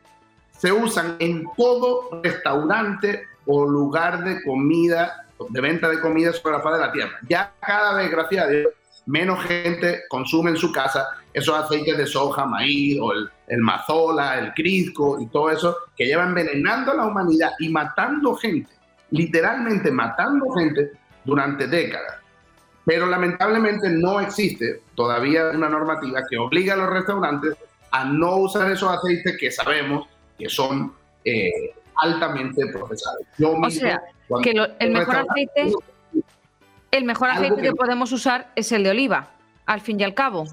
se usan en todo restaurante o lugar de comida, de venta de comida sobre la faz de la tierra. Ya cada vez, gracias a Dios, menos gente consume en su casa esos aceites de soja, maíz o el, el mazola, el crisco y todo eso que lleva envenenando a la humanidad y matando gente, literalmente matando gente durante décadas. Pero lamentablemente no existe todavía una normativa que obliga a los restaurantes a no usar esos aceites que sabemos que son eh, altamente procesados. o sea, que el mejor aceite el mejor aceite que... podemos usar es el de oliva, al fin y al cabo.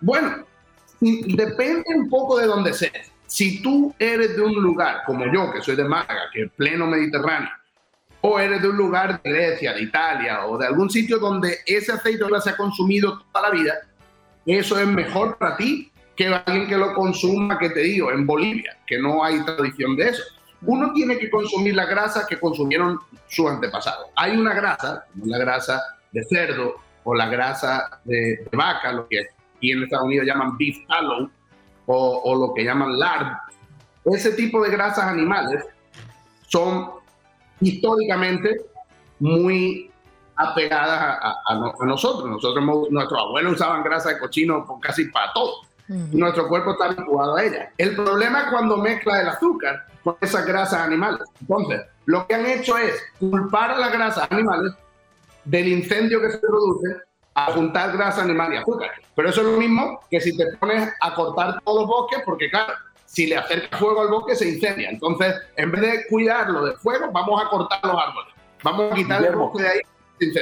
Bueno, depende un poco de dónde seas. Si tú eres de un lugar como yo, que soy de Málaga, que es pleno Mediterráneo, o eres de un lugar de Grecia, de Italia, o de algún sitio donde ese aceite se ha consumido toda la vida, eso es mejor para ti que alguien que lo consuma, que te digo, en Bolivia, que no hay tradición de eso uno tiene que consumir la grasa que consumieron sus antepasados. Hay una grasa, la grasa de cerdo o la grasa de, vaca, lo que aquí en Estados Unidos llaman beef tallow o, lo que llaman lard. Ese tipo de grasas animales son históricamente muy apegadas a, nosotros. Nosotros, nuestros abuelos usaban grasa de cochino casi para todo. Nuestro cuerpo está habituado a ella. El problema es cuando mezcla el azúcar con esas grasas animales. Entonces, lo que han hecho es culpar a las grasas animales del incendio que se produce a juntar grasa animal y azúcar. Pero eso es lo mismo que si te pones a cortar todos los bosques, porque claro, si le acercas fuego al bosque se incendia. Entonces, en vez de cuidarlo del fuego, vamos a cortar los árboles. Vamos a quitar el bosque de ahí. Eso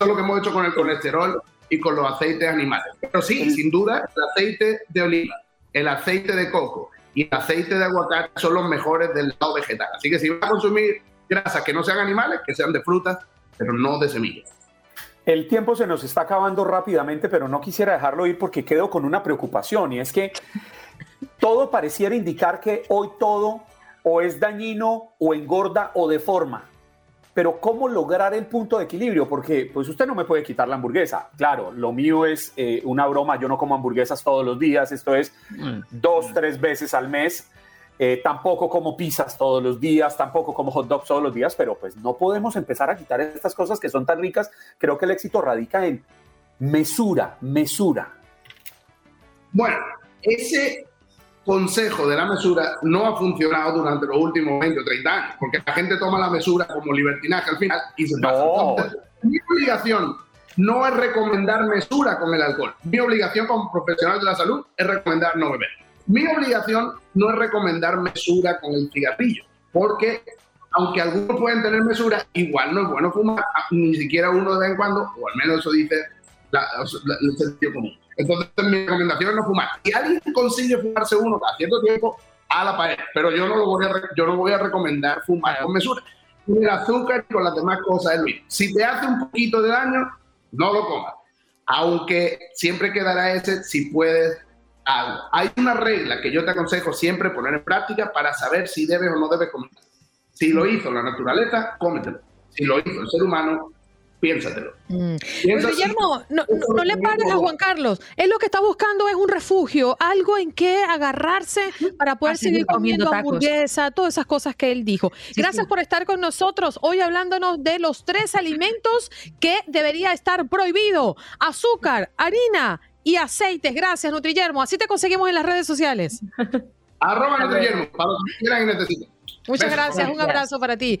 es lo que hemos hecho con el colesterol y con los aceites animales. Pero sí, sin duda, el aceite de oliva, el aceite de coco y el aceite de aguacate son los mejores del lado vegetal. Así que si vas a consumir grasas que no sean animales, que sean de frutas, pero no de semillas. El tiempo se nos está acabando rápidamente, pero no quisiera dejarlo ir porque quedo con una preocupación y es que todo pareciera indicar que hoy todo o es dañino o engorda o deforma pero ¿cómo lograr el punto de equilibrio? Porque pues usted no me puede quitar la hamburguesa. Claro, lo mío es eh, una broma, yo no como hamburguesas todos los días, esto es mm. dos, tres veces al mes. Eh, tampoco como pizzas todos los días, tampoco como hot dogs todos los días, pero pues no podemos empezar a quitar estas cosas que son tan ricas. Creo que el éxito radica en mesura, mesura. Bueno, ese consejo de la mesura no ha funcionado durante los últimos 20 o 30 años, porque la gente toma la mesura como libertinaje al final y se pasa. mi obligación no es recomendar mesura con el alcohol. Mi obligación como profesional de la salud es recomendar no beber. Mi obligación no es recomendar mesura con el cigarrillo, porque aunque algunos pueden tener mesura, igual no es bueno fumar, ni siquiera uno de vez en cuando, o al menos eso dice el sentido común. Entonces, mi recomendación es no fumar. Si alguien consigue fumarse uno cada cierto tiempo, a la pared. Pero yo no, lo voy a, yo no voy a recomendar fumar con mesura. Con el azúcar y con las demás cosas es lo Si te hace un poquito de daño, no lo comas. Aunque siempre quedará ese si puedes algo. Hay una regla que yo te aconsejo siempre poner en práctica para saber si debes o no debes comer. Si lo hizo la naturaleza, cómetelo. Si lo hizo el ser humano, piénsatelo. Mm. Guillermo, no, le pares a Juan Carlos. Él lo que está buscando es un refugio, algo en que agarrarse para poder seguir comiendo, hamburguesa, todas esas cosas que él dijo. Gracias por estar con nosotros hoy hablándonos de los tres alimentos que debería estar prohibido. Azúcar, harina y aceites. Gracias, Nutriyermo. Así te conseguimos en las redes sociales. Arroba Nutriyermo, para los que quieran y necesiten. Muchas gracias, un abrazo para ti.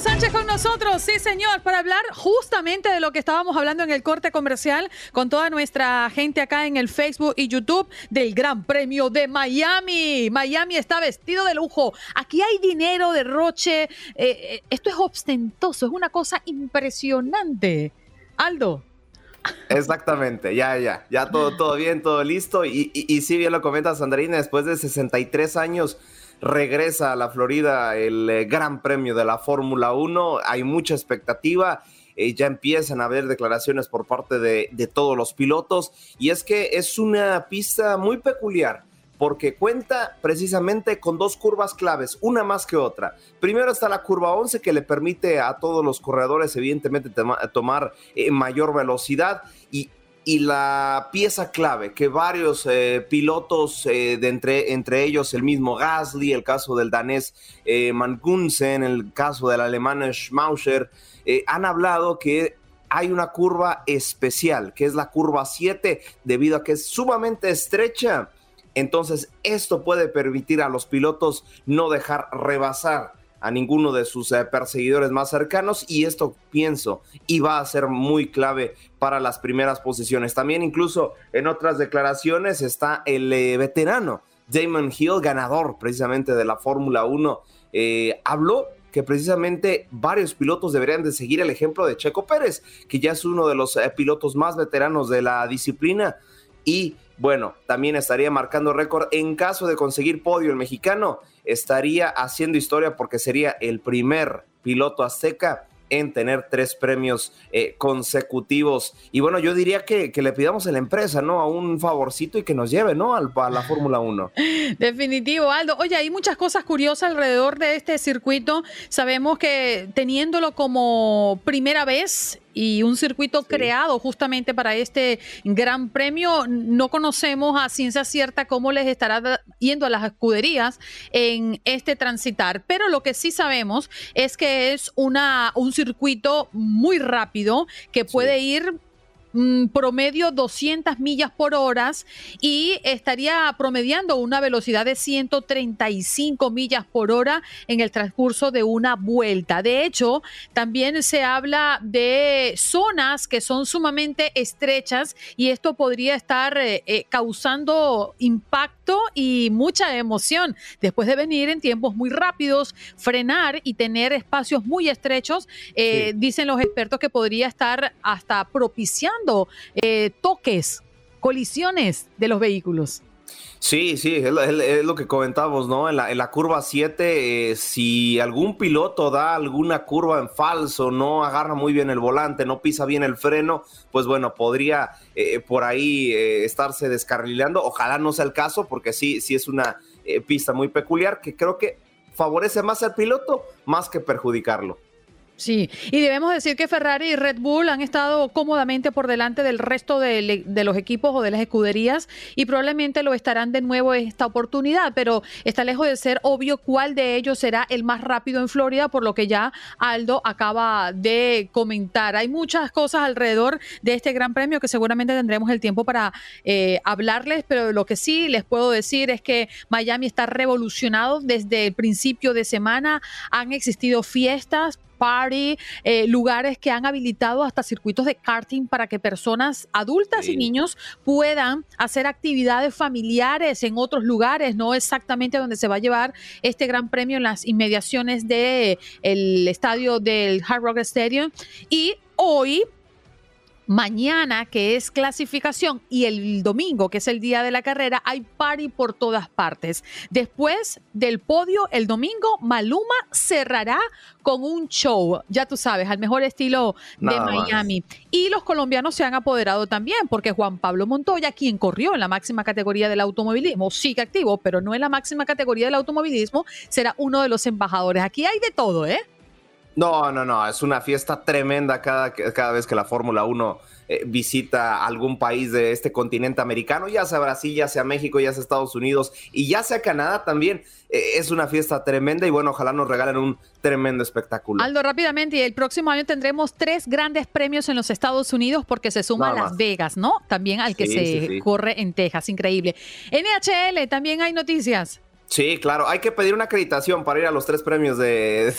Sánchez con nosotros, sí señor, para hablar justamente de lo que estábamos hablando en el corte comercial con toda nuestra gente acá en el Facebook y YouTube del Gran Premio de Miami. Miami está vestido de lujo, aquí hay dinero, derroche, eh, eh, esto es ostentoso, es una cosa impresionante. Aldo. Exactamente, ya, ya, ya todo, todo bien, todo listo. Y, y, sí, bien lo comenta Sandrina, después de 63 años regresa a la Florida el eh, Gran Premio de la Fórmula 1. Hay mucha expectativa. Eh, ya empiezan a haber declaraciones por parte de, todos los pilotos. Y es que es una pista muy peculiar porque cuenta precisamente con dos curvas claves, una más que otra. Primero está la curva 11 que le permite a todos los corredores evidentemente tomar eh, mayor velocidad y y la pieza clave que varios eh, pilotos, eh, de entre, entre ellos el mismo Gasly, el caso del danés eh, Mangunsen, el caso del alemán Schmauscher, eh, han hablado que hay una curva especial, que es la curva 7, debido a que es sumamente estrecha. Entonces, esto puede permitir a los pilotos no dejar rebasar a ninguno de sus eh, perseguidores más cercanos y esto pienso y va a ser muy clave para las primeras posiciones. También incluso en otras declaraciones está el eh, veterano Damon Hill, ganador precisamente de la Fórmula 1, eh, habló que precisamente varios pilotos deberían de seguir el ejemplo de Checo Pérez, que ya es uno de los pilotos más veteranos de la disciplina y bueno, también estaría marcando récord en caso de conseguir podio el mexicano, estaría haciendo historia porque sería el primer piloto azteca en tener tres premios eh, consecutivos. Y bueno, yo diría que, que, le pidamos a la empresa, ¿no? A un favorcito y que nos lleve, ¿no? Al, a la Fórmula 1. Definitivo, Aldo. Oye, hay muchas cosas curiosas alrededor de este circuito. Sabemos que teniéndolo como primera vez y un circuito sí. creado justamente para este gran premio. No conocemos a ciencia cierta cómo les estará yendo a las escuderías en este transitar, pero lo que sí sabemos es que es una, un circuito muy rápido que puede sí. ir mm, promedio 200 millas por hora y estaría promediando una velocidad de 135 millas por hora en el transcurso de una vuelta. De hecho, también se habla de zonas que son sumamente estrechas y esto podría estar eh, eh, causando impacto y mucha emoción después de venir en tiempos muy rápidos, frenar y tener espacios muy estrechos. Eh, sí. Dicen los expertos que podría estar hasta propiciando eh, toques, colisiones de los vehículos. Sí, sí, es lo, que comentábamos, ¿no? En la, curva 7, eh, si algún piloto da alguna curva en falso, no agarra muy bien el volante, no pisa bien el freno, pues bueno, podría eh, por ahí eh, estarse descarrilando. Ojalá no sea el caso, porque sí, sí es una pista muy peculiar que creo que favorece más al piloto más que perjudicarlo. Sí, y debemos decir que Ferrari y Red Bull han estado cómodamente por delante del resto de, los equipos o de las escuderías y probablemente lo estarán de nuevo esta oportunidad, pero está lejos de ser obvio cuál de ellos será el más rápido en Florida, por lo que ya Aldo acaba de comentar. Hay muchas cosas alrededor de este gran premio que seguramente tendremos el tiempo para eh, hablarles, pero lo que sí les puedo decir es que Miami está revolucionado desde el principio de semana, han existido fiestas party, eh, lugares que han habilitado hasta circuitos de karting para que personas adultas sí. y niños puedan hacer actividades familiares en otros lugares, no exactamente donde se va a llevar este gran premio en las inmediaciones del de estadio del Hard Rock Stadium. Y hoy Mañana, que es clasificación, y el domingo, que es el día de la carrera, hay party por todas partes. Después del podio, el domingo, Maluma cerrará con un show, ya tú sabes, al mejor estilo de Miami. Y los colombianos se han apoderado también, porque Juan Pablo Montoya, quien corrió en la máxima categoría del automovilismo, sigue activo, pero no en la máxima categoría del automovilismo, será uno de los embajadores. Aquí hay de todo, ¿eh? No, no, no, es una fiesta tremenda cada, cada vez que la Fórmula 1 eh, visita algún país de este continente americano, ya sea Brasil, ya sea México, ya sea Estados Unidos y ya sea Canadá también. Eh, es una fiesta tremenda y bueno, ojalá nos regalen un tremendo espectáculo. Aldo, rápidamente, y el próximo año tendremos tres grandes premios en los Estados Unidos porque se suma Las Vegas, ¿no? También al que se corre en Texas, increíble. NHL, también hay noticias. Sí, claro, hay que pedir una acreditación para ir a los tres premios de,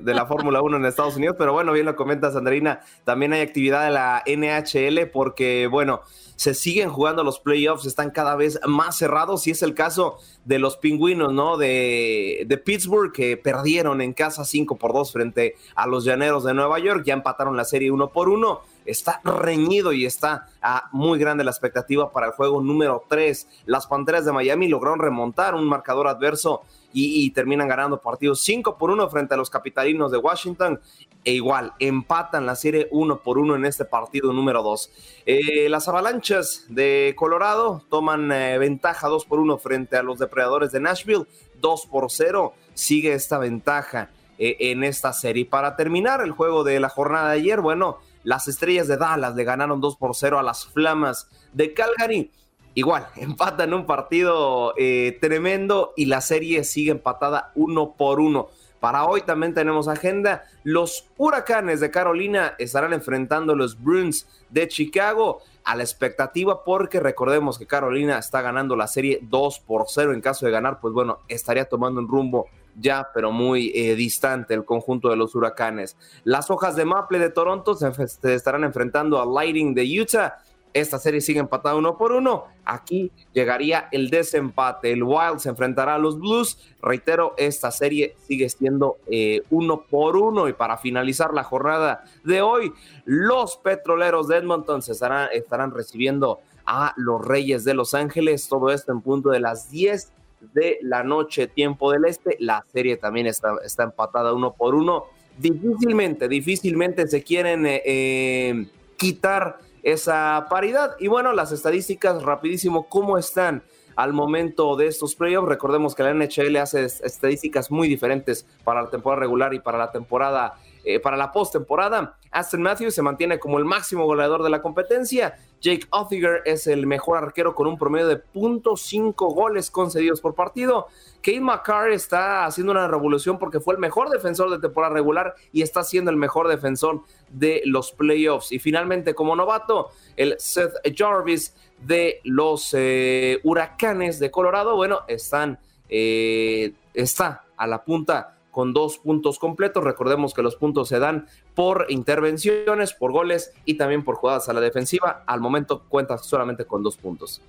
de, la Fórmula 1 en Estados Unidos, pero bueno, bien lo comenta Sandrina, también hay actividad de la NHL porque, bueno, se siguen jugando los playoffs, están cada vez más cerrados y es el caso de los pingüinos, ¿no? De, de Pittsburgh que perdieron en casa 5 por 2 frente a los llaneros de Nueva York, ya empataron la serie 1 por 1 está reñido y está ah, muy grande la expectativa para el juego número 3. Las Panteras de Miami lograron remontar un marcador adverso y, terminan ganando partidos 5 por 1 frente a los capitalinos de Washington. E igual, empatan la serie 1 por 1 en este partido número 2. Eh, las avalanchas de Colorado toman eh, ventaja 2 por 1 frente a los depredadores de Nashville. 2 por 0 sigue esta ventaja eh, en esta serie. Para terminar el juego de la jornada de ayer, bueno, las estrellas de Dallas le ganaron 2 por 0 a las Flamas de Calgary. Igual, empatan un partido eh, tremendo y la serie sigue empatada uno por uno. Para hoy también tenemos agenda. Los huracanes de Carolina estarán enfrentando los Bruins de Chicago a la expectativa porque recordemos que Carolina está ganando la serie 2 por 0. En caso de ganar, pues bueno, estaría tomando un rumbo ya, pero muy eh, distante el conjunto de los huracanes. Las hojas de Maple de Toronto se, estarán enfrentando a Lighting de Utah. Esta serie sigue empatada uno por uno. Aquí llegaría el desempate. El Wild se enfrentará a los Blues. Reitero, esta serie sigue siendo eh, uno por uno. Y para finalizar la jornada de hoy, los petroleros de Edmonton se estarán, recibiendo a los Reyes de Los Ángeles. Todo esto en punto de las 10 de la noche, tiempo del este. La serie también está, está empatada uno por uno. Difícilmente, difícilmente se quieren eh, eh, quitar esa paridad. Y bueno, las estadísticas, rapidísimo, ¿cómo están? al momento de estos playoffs. Recordemos que la NHL hace estadísticas muy diferentes para la temporada regular y para la temporada eh, para la postemporada. Aston Matthews se mantiene como el máximo goleador de la competencia. Jake Othiger es el mejor arquero con un promedio de .5 goles concedidos por partido. Kate McCarr está haciendo una revolución porque fue el mejor defensor de temporada regular y está siendo el mejor defensor de los playoffs. Y finalmente, como novato, el Seth Jarvis de los eh, Huracanes de Colorado, bueno, están, eh, está a la punta con dos puntos completos. Recordemos que los puntos se dan por intervenciones, por goles y también por jugadas a la defensiva. Al momento cuenta solamente con dos puntos.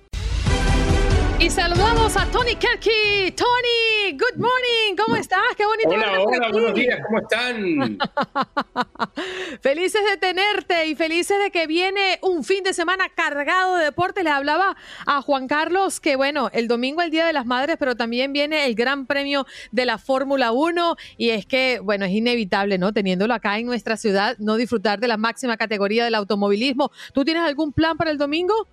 Y saludamos a Tony Kerky. Tony, good morning. ¿Cómo estás? Qué bonito. Hola, hola, buenos días. ¿Cómo están? felices de tenerte y felices de que viene un fin de semana cargado de deporte. Le hablaba a Juan Carlos que, bueno, el domingo el Día de las Madres, pero también viene el Gran Premio de la Fórmula 1 y es que, bueno, es inevitable, ¿no? Teniéndolo acá en nuestra ciudad, no disfrutar de la máxima categoría del automovilismo. ¿Tú tienes algún plan para el domingo?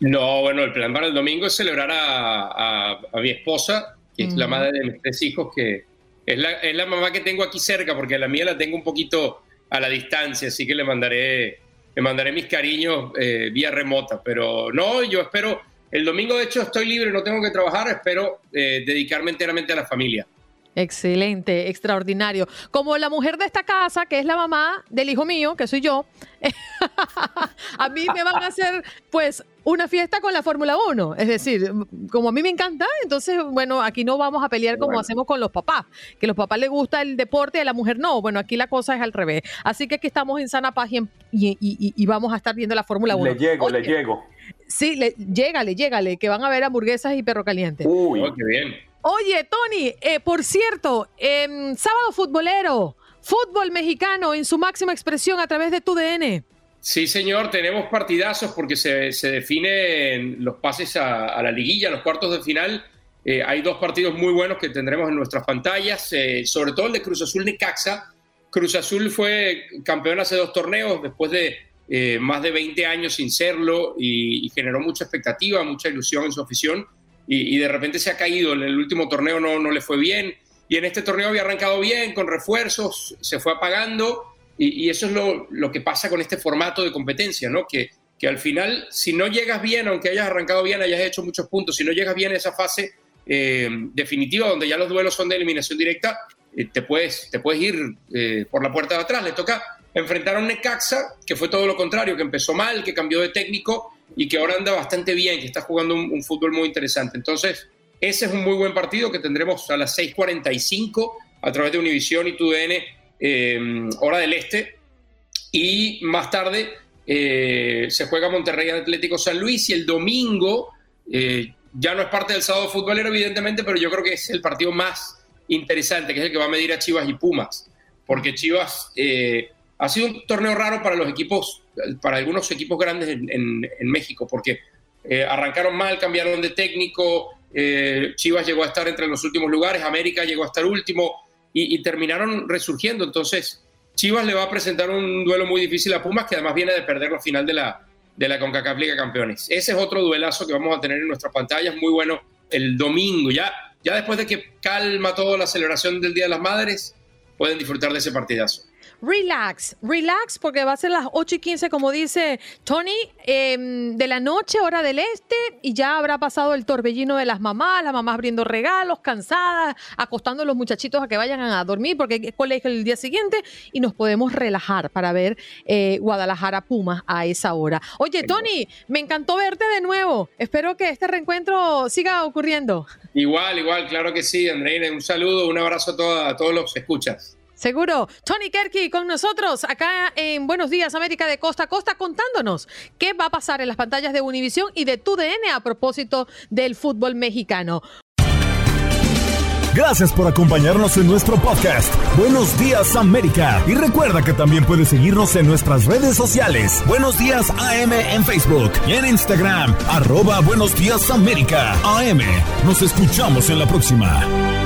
No, bueno, el plan para el domingo es celebrar a, mi esposa, que es la madre de mis tres hijos, que es la, es la, mamá que tengo aquí cerca, porque la mía la tengo un poquito a la distancia, así que le mandaré, le mandaré mis cariños eh, vía remota. Pero no, yo espero, el domingo de hecho estoy libre, no tengo que trabajar, espero eh, dedicarme enteramente a la familia. Excelente, extraordinario. Como la mujer de esta casa, que es la mamá del hijo mío, que soy yo, a mí me van a hacer, pues, una fiesta con la Fórmula 1. Es decir, como a mí me encanta, entonces, bueno, aquí no vamos a pelear como hacemos con los papás, que a los papás les gusta el deporte y a la mujer no. Bueno, aquí la cosa es al revés. Así que aquí estamos en sana paz y, vamos a estar viendo la Fórmula 1. Le llego, le llego. Sí, le, llégale, llégale, que van a ver hamburguesas y perro caliente. Uy, oh, qué bien. Oye, Tony, eh, por cierto, sábado futbolero, fútbol mexicano en su máxima expresión a través de tu DN. Sí, señor, tenemos partidazos porque se, se definen los pases a, la liguilla, los cuartos de final. Eh, hay dos partidos muy buenos que tendremos en nuestras pantallas, eh, sobre todo el de Cruz Azul Necaxa. Cruz Azul fue campeón hace dos torneos después de eh, más de 20 años sin serlo y, generó mucha expectativa, mucha ilusión en su afición y, de repente se ha caído. En el último torneo no, no le fue bien y en este torneo había arrancado bien, con refuerzos, se fue apagando y, eso es lo, lo, que pasa con este formato de competencia, ¿no? Que, que al final, si no llegas bien, aunque hayas arrancado bien, hayas hecho muchos puntos, si no llegas bien a esa fase eh, definitiva donde ya los duelos son de eliminación directa, eh, te, puedes, te puedes ir eh, por la puerta de atrás. Le toca enfrentar a un Necaxa, que fue todo lo contrario, que empezó mal, que cambió de técnico y que ahora anda bastante bien, que está jugando un, un fútbol muy interesante. Entonces, ese es un muy buen partido que tendremos a las 6.45 a través de Univisión y TUDN eh, hora del este. Y más tarde eh, se juega Monterrey Atlético San Luis y el domingo eh, ya no es parte del sábado futbolero, evidentemente, pero yo creo que es el partido más interesante, que es el que va a medir a Chivas y Pumas, porque Chivas ha sido un torneo raro para los equipos, para algunos equipos grandes en, México, porque arrancaron mal, cambiaron de técnico, Chivas llegó a estar entre los últimos lugares, América llegó a estar último, y, terminaron resurgiendo. Entonces, Chivas le va a presentar un duelo muy difícil a Pumas, que además viene de perder la final de la, de la CONCACAF Liga Campeones. Ese es otro duelazo que vamos a tener en nuestras pantallas, muy bueno el domingo. Ya, ya después de que calma toda la celebración del Día de las Madres, pueden disfrutar de ese partidazo. Relax, relax, porque va a ser las 8 y 15, como dice Tony, em, de la noche, hora del este, y ya habrá pasado el torbellino de las mamás, las mamás abriendo regalos, cansadas, acostando a los muchachitos a que vayan a dormir, porque es colegio el día siguiente, y nos podemos relajar para ver eh, Guadalajara Pumas a esa hora. Oye, Tony, me encantó verte de nuevo. Espero que este reencuentro siga ocurriendo. Igual, igual, claro que sí, Andreina. Un saludo, un abrazo a, a todos los que escuchas. Seguro. Tony Kerky con nosotros acá en Buenos Días América de Costa a Costa contándonos qué va a pasar en las pantallas de Univisión y de TUDN a propósito del fútbol mexicano. Gracias por acompañarnos en nuestro podcast. Buenos días América. Y recuerda que también puedes seguirnos en nuestras redes sociales. Buenos días AM en Facebook y en Instagram. Arroba Buenos días América. AM. Nos escuchamos en la próxima.